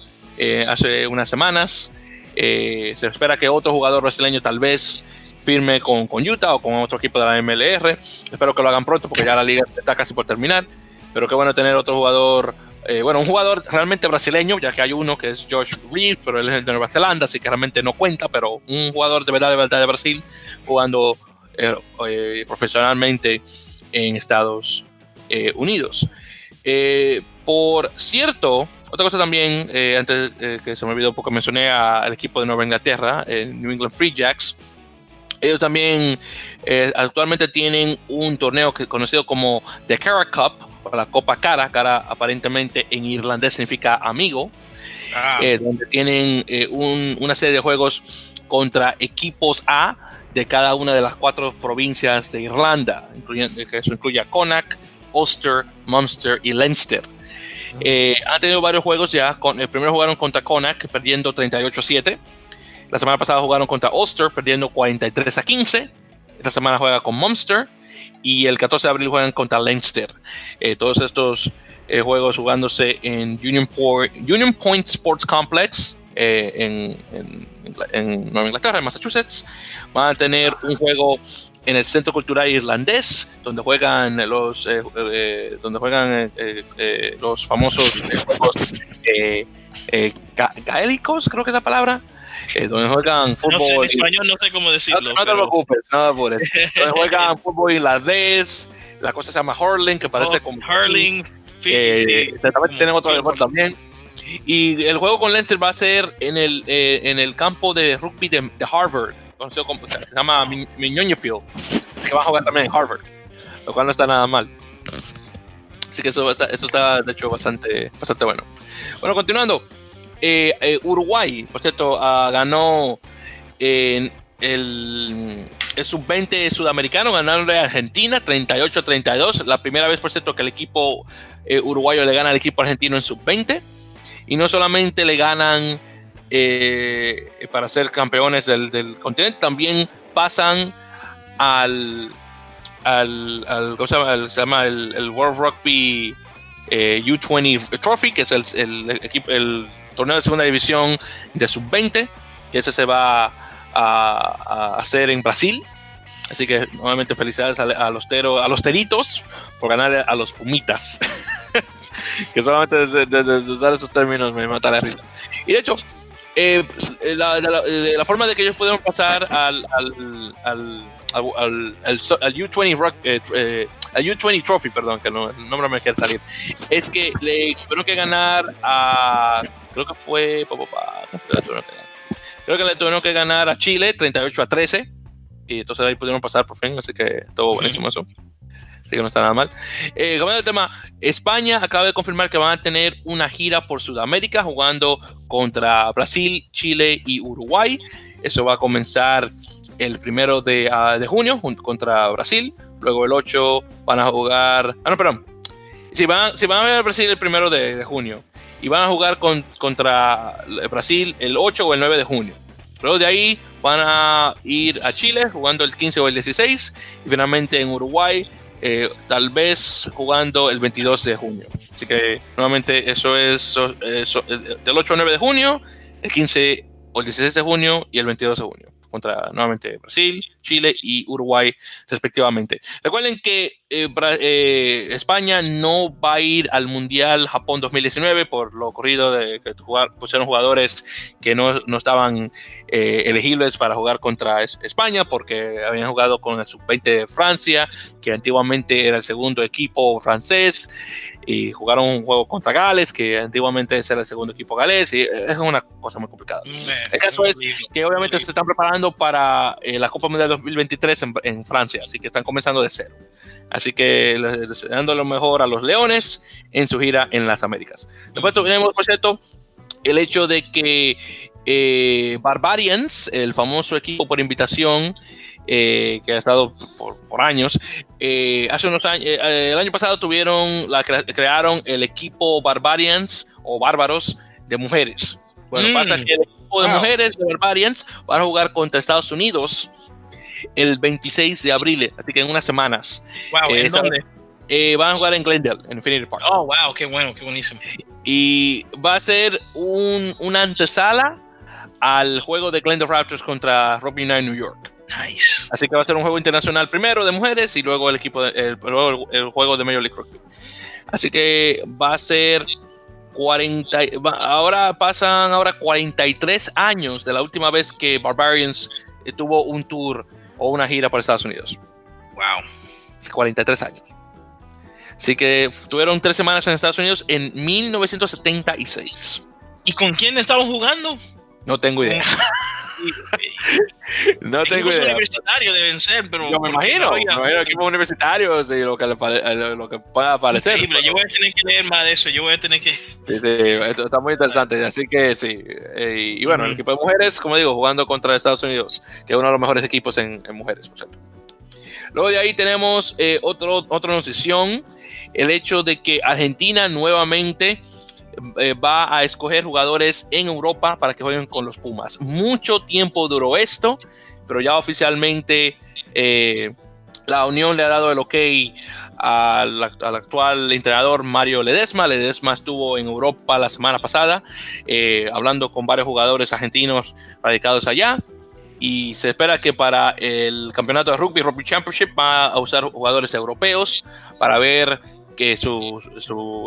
hace unas semanas. Se espera que otro jugador brasileño tal vez firme con, con, Utah o con otro equipo de la MLR. Espero que lo hagan pronto porque ya la liga está casi por terminar. Pero qué bueno tener otro jugador, eh, bueno, un jugador realmente brasileño, ya que hay uno que es Josh Reeves, pero él es de Nueva Zelanda, así que realmente no cuenta, pero un jugador de verdad, de verdad de Brasil jugando eh, eh, profesionalmente en Estados Unidos. por cierto, otra cosa también, antes que se me olvidó un poco, mencioné al equipo de Nueva Inglaterra, el New England Free Jacks, ellos también eh, actualmente tienen un torneo que, conocido como The Cara Cup, o la Copa Cara. Cara aparentemente en irlandés significa amigo. Ah. Eh, donde tienen eh, una serie de juegos contra equipos A de cada una de las cuatro provincias de Irlanda, incluyendo, que eso incluye a Connacht, Ulster, Munster y Leinster. Han tenido varios juegos ya. El primero jugaron contra Connacht, perdiendo 38-7. La semana pasada jugaron contra Ulster, perdiendo 43 a 15. Esta semana juega con Munster. Y el 14 de abril juegan contra Leinster. Eh, todos estos eh, juegos jugándose en Union, Point Sports Complex eh, en, Nueva Inglaterra, en Massachusetts. Van a tener un juego en el Centro Cultural Irlandés, donde juegan los, donde juegan los famosos juegos gaélicos, creo que es la palabra donde juegan fútbol. No sé, en español no sé cómo decirlo. No, te preocupes, nada por eso. donde juegan fútbol irlandés, la cosa se llama hurling, que parece oh, como. Hurling, eh, También tenemos otro deporte también. Y el juego con Leinster va a ser en el, eh, en el campo de rugby de, Harvard, conocido se llama Miñoño que va a jugar también en Harvard, lo cual no está nada mal. Así que eso está, eso está de hecho bastante, bastante bueno. Bueno, continuando. Eh, eh, Uruguay, por cierto, ah, ganó en el, sub-20 sudamericano, ganaron a Argentina 38-32. La primera vez, por cierto, que el equipo eh, uruguayo le gana al equipo argentino en sub-20. Y no solamente le ganan para ser campeones del, continente, también pasan al, al, ¿cómo se llama? el, World Rugby U20 Trophy, que es el, el, torneo de segunda división de sub-20, que ese se va a, hacer en Brasil. Así que nuevamente felicidades a, los, tero, a los teritos por ganar a los pumitas. que solamente desde, usar esos términos me mata la risa. Y de hecho, eh, la, la, forma de que ellos pudieron pasar al, al, al, al, U20 eh, eh, al U20 Trophy, perdón, que no, el nombre me quiere salir, es que le tuvieron que ganar a creo que fue. creo que le tuvieron que ganar a Chile 38 a 13. Y entonces ahí pudieron pasar por fin, así que estuvo buenísimo eso. Así que no está nada mal. Eh, cambiando tema, España acaba de confirmar que van a tener una gira por Sudamérica jugando contra Brasil, Chile y Uruguay. Eso va a comenzar el primero de, de junio contra Brasil. Luego el 8 van a jugar. Ah, no, perdón. Si van, a ver a Brasil el primero de, de junio y van a jugar con, contra Brasil el 8 o el 9 de junio. Luego de ahí van a ir a Chile jugando el 15 o el 16 y finalmente en Uruguay eh, tal vez jugando el 22 de junio. Así que nuevamente eso es del 8 al 9 de junio, el 15 o el 16 de junio y el 22 de junio contra nuevamente Brasil, Chile y Uruguay respectivamente. Recuerden que eh, eh, España no va a ir al Mundial Japón 2019 por lo ocurrido de que pusieron jugadores que no, no estaban eh, elegibles para jugar contra España porque habían jugado con el sub-20 de Francia, que antiguamente era el segundo equipo francés y jugaron un juego contra Gales, que antiguamente era el segundo equipo galés, y es una cosa muy complicada. el caso es que obviamente se están preparando para la Copa Mundial 2023 en, Francia, así que están comenzando de cero. Así que deseando lo mejor a los Leones en su gira en las Américas. Después tenemos, por cierto, el hecho de que eh, Barbarians, el famoso equipo por invitación, eh, que ha estado por, años. Eh, hace unos años, el año pasado tuvieron, la, crearon el equipo Barbarians o Bárbaros de mujeres. Bueno, pasa mm. que el equipo de mujeres de Barbarians van a jugar contra Estados Unidos el 26 de abril, así que en unas semanas. Wow, ¿en dónde? van a jugar en Glendale, en Infinity Park. Oh, wow, qué bueno, qué buenísimo. Y va a ser un, una antesala al juego de Glendale Raptors contra Rugby United New York. Nice. Así que va a ser un juego internacional primero de mujeres y luego el equipo el, juego de Major League Rugby. Así que va a ser 40 ahora pasan ahora 43 años de la última vez que Barbarians tuvo un tour o una gira por Estados Unidos. Wow. 43 años. Así que tuvieron tres semanas en Estados Unidos en 1976. ¿Y con quién estaban jugando? No tengo idea. no tengo idea. universitarios deben ser, pero. Yo me imagino, me imagino equipos universitarios y lo que, pueda parecer. Increíble, yo voy a tener que leer más de eso, yo voy a tener que. Sí, esto está muy interesante, así que sí. Eh, y bueno, el equipo de mujeres, como digo, jugando contra Estados Unidos, que es uno de los mejores equipos en, mujeres, por cierto. Luego de ahí tenemos eh, otra notición, el hecho de que Argentina nuevamente eh, va a escoger jugadores en Europa para que jueguen con los Pumas. Mucho tiempo duró esto, pero ya oficialmente eh, la Unión le ha dado el ok al, actual entrenador Mario Ledesma. Ledesma estuvo en Europa la semana pasada eh, hablando con varios jugadores argentinos radicados allá. Y se espera que para el campeonato de rugby, Rugby Championship, va a usar jugadores europeos para ver que su,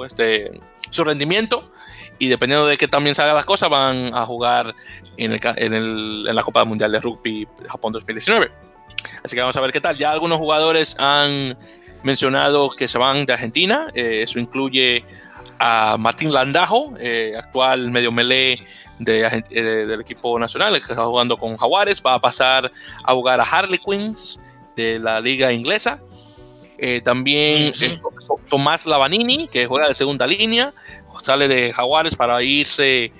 este, su rendimiento y dependiendo de qué también salgan las cosas van a jugar en, el, en, el, en, la Copa Mundial de Rugby Japón 2019. Así que vamos a ver qué tal. Ya algunos jugadores han mencionado que se van de Argentina. Eh, eso incluye a Martín Landajo, eh, actual medio melee de, eh, del equipo nacional, que está jugando con Jaguares. Va a pasar a jugar a Harley Queens de la liga inglesa. también Tomás Lavanini, que juega de segunda línea, sale de Jaguares para irse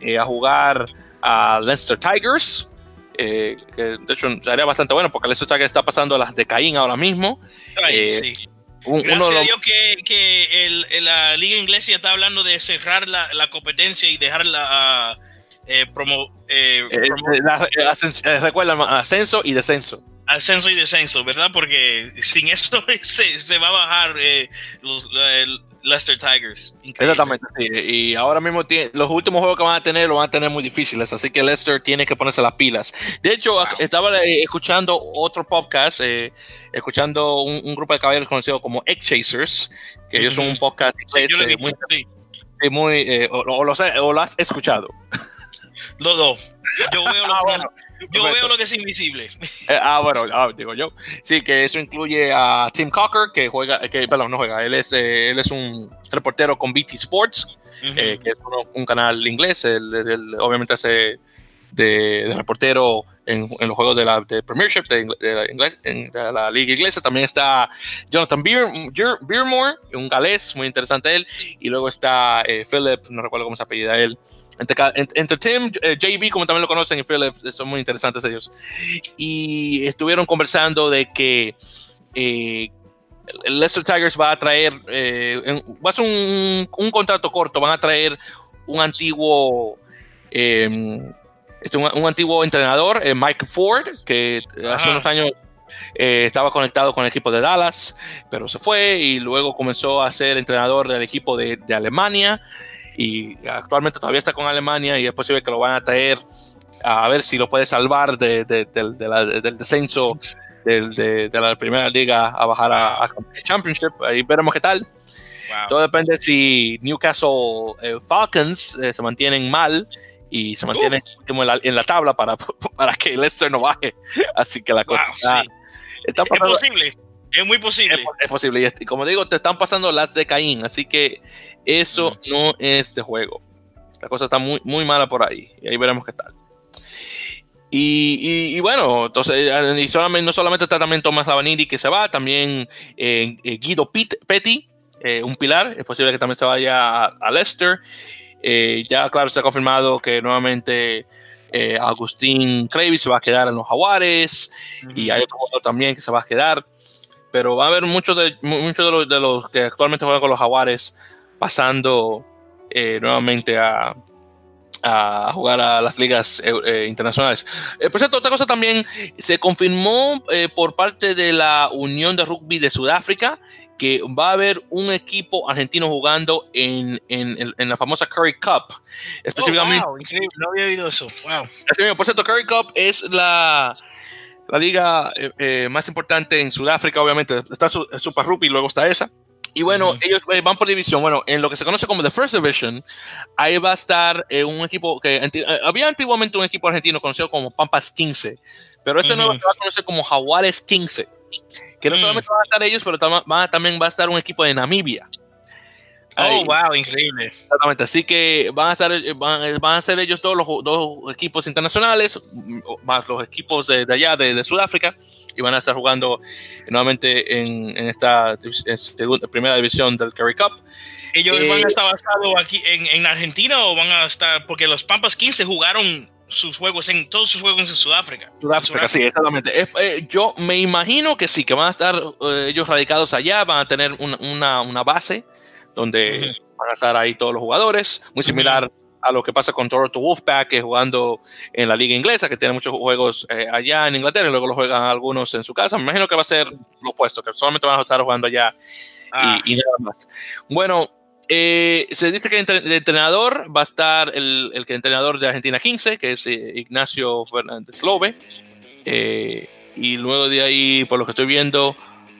eh, a jugar a Leicester Tigers. Eh, que de hecho sería bastante bueno porque Leicester Tigers está pasando las de Caín ahora mismo. Eh, sí. Gracias a Dios que, la liga inglesa está hablando de cerrar la, competencia y dejarla promo, ascenso y descenso ascenso y descenso, ¿verdad? Porque sin eso se, va a bajar eh, los Leicester Tigers. Exactamente, sí. Y ahora mismo tiene, los últimos juegos que van a tener lo van a tener muy difíciles, así que Leicester tiene que ponerse las pilas. De hecho, estaba eh, escuchando otro podcast, eh, escuchando un, grupo de caballeros conocido como X-Chasers, que ellos son un podcast muy, muy o, o, lo has escuchado. Los dos. Yo veo lo, ah, yo veo lo que es invisible. Eh, ah, bueno, ah, digo yo. Sí, que eso incluye a Tim Cocker, que juega, que, perdón, no juega, él es, eh, él es un reportero con BT Sports, eh, que es un canal inglés, él, obviamente hace de, reportero en, en, los juegos de la de Premiership de, la, inglés, en, la liga inglesa. También está Jonathan Beer, Beermore, un galés, muy interesante él. Y luego está Philip, no recuerdo cómo se apellida él, entre, Tim, eh, JB, como también lo conocen, y Philip, son muy interesantes ellos. Y estuvieron conversando de que eh, Leicester Tigers va a traer, eh, va a ser un, contrato corto, van a traer un antiguo, em, este, un, antiguo entrenador, Mike Ford, que hace unos años estaba conectado con el equipo de Dallas, pero se fue y luego comenzó a ser entrenador del equipo de, de Alemania y actualmente todavía está con Alemania y es posible que lo van a traer a ver si lo puede salvar de, del descenso de, la primera liga a bajar a, Championship. Ahí veremos qué tal. Todo depende si Newcastle eh, Falcons eh, se mantienen mal y se mantienen uh. en, la, tabla para, para que Leicester no baje. Así que la cosa está, es posible. Es muy posible. Es, posible. Y, como digo, te están pasando las de Caín. Así que eso no es de juego. La cosa está muy, muy mala por ahí. Y ahí veremos qué tal. Y, bueno, entonces, y solamente, no solamente está también Tomás Lavanini que se va, también eh, eh, Guido Petty, eh, un pilar, es posible que también se vaya a, Leicester. ya, claro, se ha confirmado que nuevamente Agustín Cravy se va a quedar en los Jaguares y hay otro también que se va a quedar. Pero va a haber muchos de, muchos de, los, de los que actualmente juegan con los Jaguares pasando nuevamente a, a jugar a las ligas eh, eh, internacionales. Eh, por cierto, otra cosa también, se confirmó por parte de la Unión de Rugby de Sudáfrica que va a haber un equipo argentino jugando en, en, en la famosa Curry Cup. Específicamente. Oh, increíble, no había oído eso. Wow. Por cierto, Curry Cup es la, la liga más importante en Sudáfrica, obviamente. Está Super Rugby, luego está esa. Y bueno, ellos eh, van por división. Bueno, en lo que se conoce como The First Division, ahí va a estar eh, un equipo que eh, había antiguamente un equipo argentino conocido como Pampas 15, pero este nuevo se va a conocer como Jaguares 15, que no mm. solamente van a estar ellos, pero también va a estar un equipo de Namibia. Oh, wow, increíble. Exactamente, así que van a estar, van, a ser ellos todos los dos equipos internacionales, más los equipos de, allá, de, Sudáfrica, y van a estar jugando nuevamente en, esta primera división del Curry Cup. ¿Ellos van a eh, estar basados aquí en, Argentina o van a estar, porque los Pampas 15 jugaron sus juegos en todos sus juegos en Sudáfrica. Sudáfrica, sí, exactamente. Eh, yo me imagino que sí, que van a estar eh, ellos radicados allá, van a tener una, una base donde van a estar ahí todos los jugadores, muy similar a lo que pasa con Toronto Wolfpack, que jugando en la liga inglesa, que tiene muchos juegos eh, allá en Inglaterra y luego los juegan algunos en su casa. Me imagino que va a ser lo opuesto, que solamente van a estar jugando allá y, ah. nada más. Bueno, eh, se dice que el entrenador va a estar el, el entrenador de Argentina 15, que es eh, Ignacio Fernández Lobe. y luego de ahí, por lo que estoy viendo,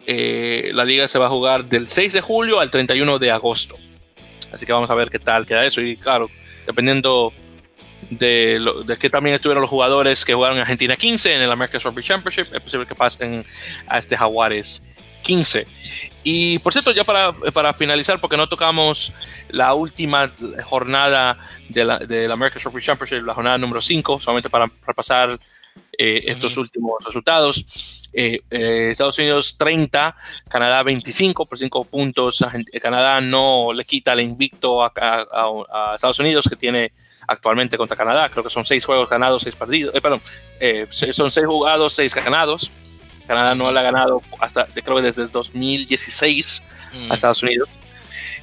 eh, la liga se va a jugar del 6 de julio al 31 de agosto. Así que vamos a ver qué tal queda eso. Y claro, dependiendo de, lo, que también estuvieron los jugadores que jugaron en Argentina 15 en el American Rugby Championship, es posible que pasen a este Jaguares 15. Y por cierto, ya para, para finalizar, porque no tocamos la última jornada de la, del American Rugby Championship, la jornada número 5, solamente para repasar eh, estos últimos resultados. Eh, eh, Estados Unidos 30, Canadá 25 por 5 puntos. Canadá no le quita el invicto a, Estados Unidos que tiene actualmente contra Canadá. Creo que son 6 juegos ganados, 6 perdidos. perdón, son 6 jugados, 6 ganados. Canadá no le ha ganado hasta, creo que desde el 2016 a mm. Estados Unidos.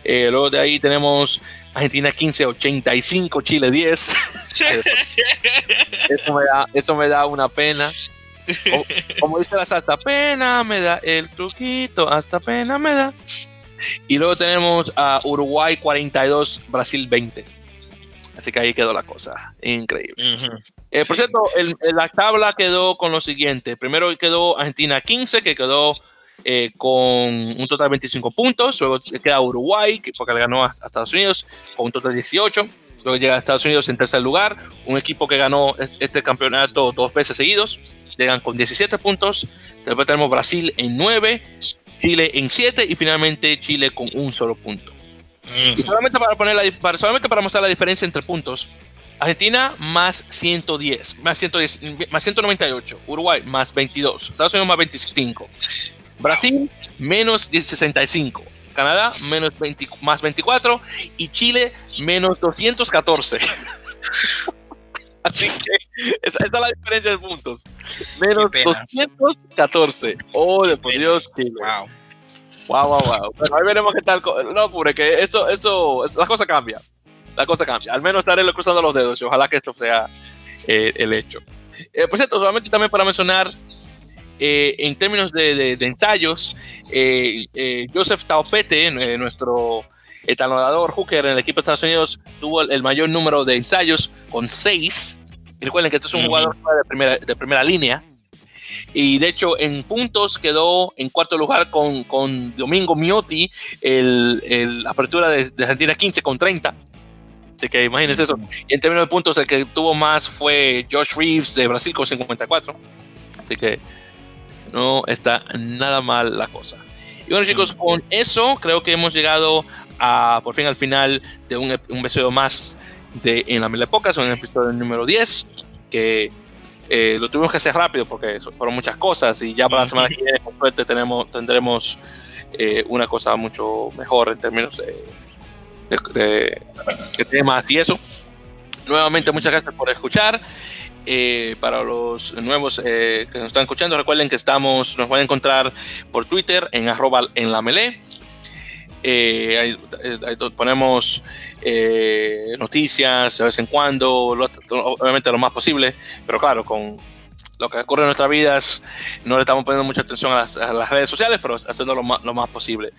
luego de ahí tenemos Argentina 15, 85, Chile 10. eso, me da, eso me da una pena. como dice la salsa, pena me da el truquito, hasta pena me da. Y luego tenemos a Uruguay 42, Brasil 20. Así que ahí quedó la cosa. Increíble. Eh, por cierto, la tabla quedó con lo siguiente. Primero quedó Argentina 15, que quedó eh, con un total de 25 puntos. Luego queda Uruguay, porque le ganó a, Estados Unidos, con un total de 18. Luego llega a Estados Unidos en tercer lugar, un equipo que ganó este campeonato dos veces seguidos. Llegan con 17 puntos. Después tenemos Brasil en 9, Chile en 7 y finalmente Chile con un solo punto. Y solamente para, poner la, solamente para mostrar la diferencia entre puntos, Argentina más 110, más 110, más 198, Uruguay más 22, Estados Unidos más 25. Brasil menos 65. Canadá menos 20, más 24 y Chile menos 214. Así que esa, es la diferencia de puntos. Menos 214. Oh, de por Dios, Chile. Wow. Wow, wow, wow. Bueno, ahí veremos qué tal. No, pure, que eso, eso, la cosa cambia. La cosa cambia. Al menos estaré cruzando los dedos y ojalá que esto sea eh, el hecho. Eh, por cierto, solamente también para mencionar eh, en términos de, ensayos, eh, eh, Joseph Taufete, nuestro etalonador hooker en el equipo de Estados Unidos, tuvo el, mayor número de ensayos con seis. recuerden que este es un jugador de primera, línea. Y de hecho, en puntos quedó en cuarto lugar con, con Domingo Miotti, el, apertura de, Argentina 15 con 30. Así que imagínense eso. Y en términos de puntos, el que tuvo más fue Josh Reeves de Brasil con 54. Así que no está nada mal la cosa. Y bueno chicos, con eso creo que hemos llegado a por fin al final de un, un episodio más de En la Mil Épocas, el episodio número 10, que Eh, lo tuvimos que hacer rápido porque fueron muchas cosas y ya para la semana que viene, con suerte, tenemos, tendremos eh, una cosa mucho mejor en términos de, temas y eso. Nuevamente, muchas gracias por escuchar. Eh, para los nuevos que nos están escuchando, recuerden que estamos, nos van a encontrar por Twitter en arroba en la melee. ahí, ponemos noticias de vez en cuando, obviamente lo más posible, pero claro, con lo que ocurre en nuestras vidas, no le estamos poniendo mucha atención a las, redes sociales, pero haciendo lo más, posible.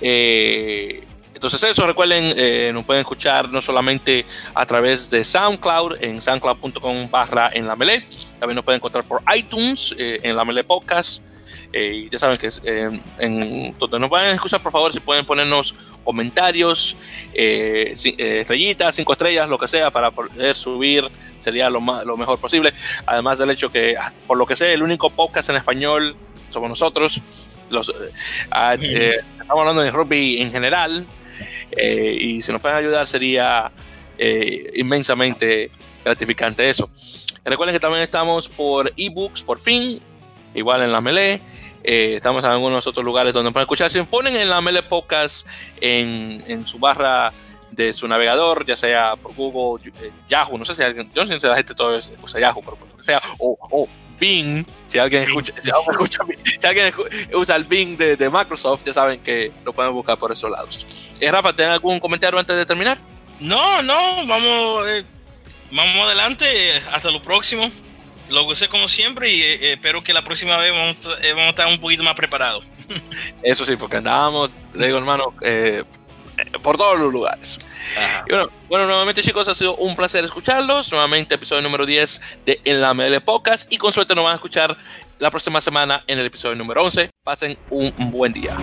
Eh, entonces eso, recuerden, eh, nos pueden escuchar no solamente a través de SoundCloud, en soundcloud.com barra en la melee, también nos pueden encontrar por iTunes, eh, en la melee podcast, y ya saben que en, donde nos vayan a escuchar, por favor, si pueden ponernos comentarios, eh, estrellitas, cinco estrellas, lo que sea, para poder subir sería lo, más, lo mejor posible. Además del hecho que, por lo que sé, el único podcast en español somos nosotros. Los, eh, ah, eh, estamos hablando de rugby en general eh, y si nos pueden ayudar sería inmensamente gratificante eso. Recuerden que también estamos por ebooks, por fin, igual en la melee. estamos en algunos otros lugares donde pueden escuchar. Si ponen en la Melee Podcast en, en su barra de su navegador, ya sea por Google, eh, Yahoo, no sé si alguien, yo no sé si la gente todavía usa Yahoo, pero por lo que sea, o, o Bing, si alguien escucha, si alguien, escucha, si alguien usa el Bing de, de, Microsoft, ya saben que lo pueden buscar por esos lados. Eh, Rafa, ¿tienes algún comentario antes de terminar? No, no, vamos, eh, vamos adelante, hasta lo próximo. Lo usé como siempre y eh, espero que la próxima vez vamos, vamos, a estar un poquito más preparados. Eso sí, porque andábamos, digo hermano, eh, por todos los lugares. bueno, bueno, nuevamente chicos, ha sido un placer escucharlos. Nuevamente episodio número 10 de En la ML Podcast y con suerte nos van a escuchar la próxima semana en el episodio número 11. Pasen un buen día.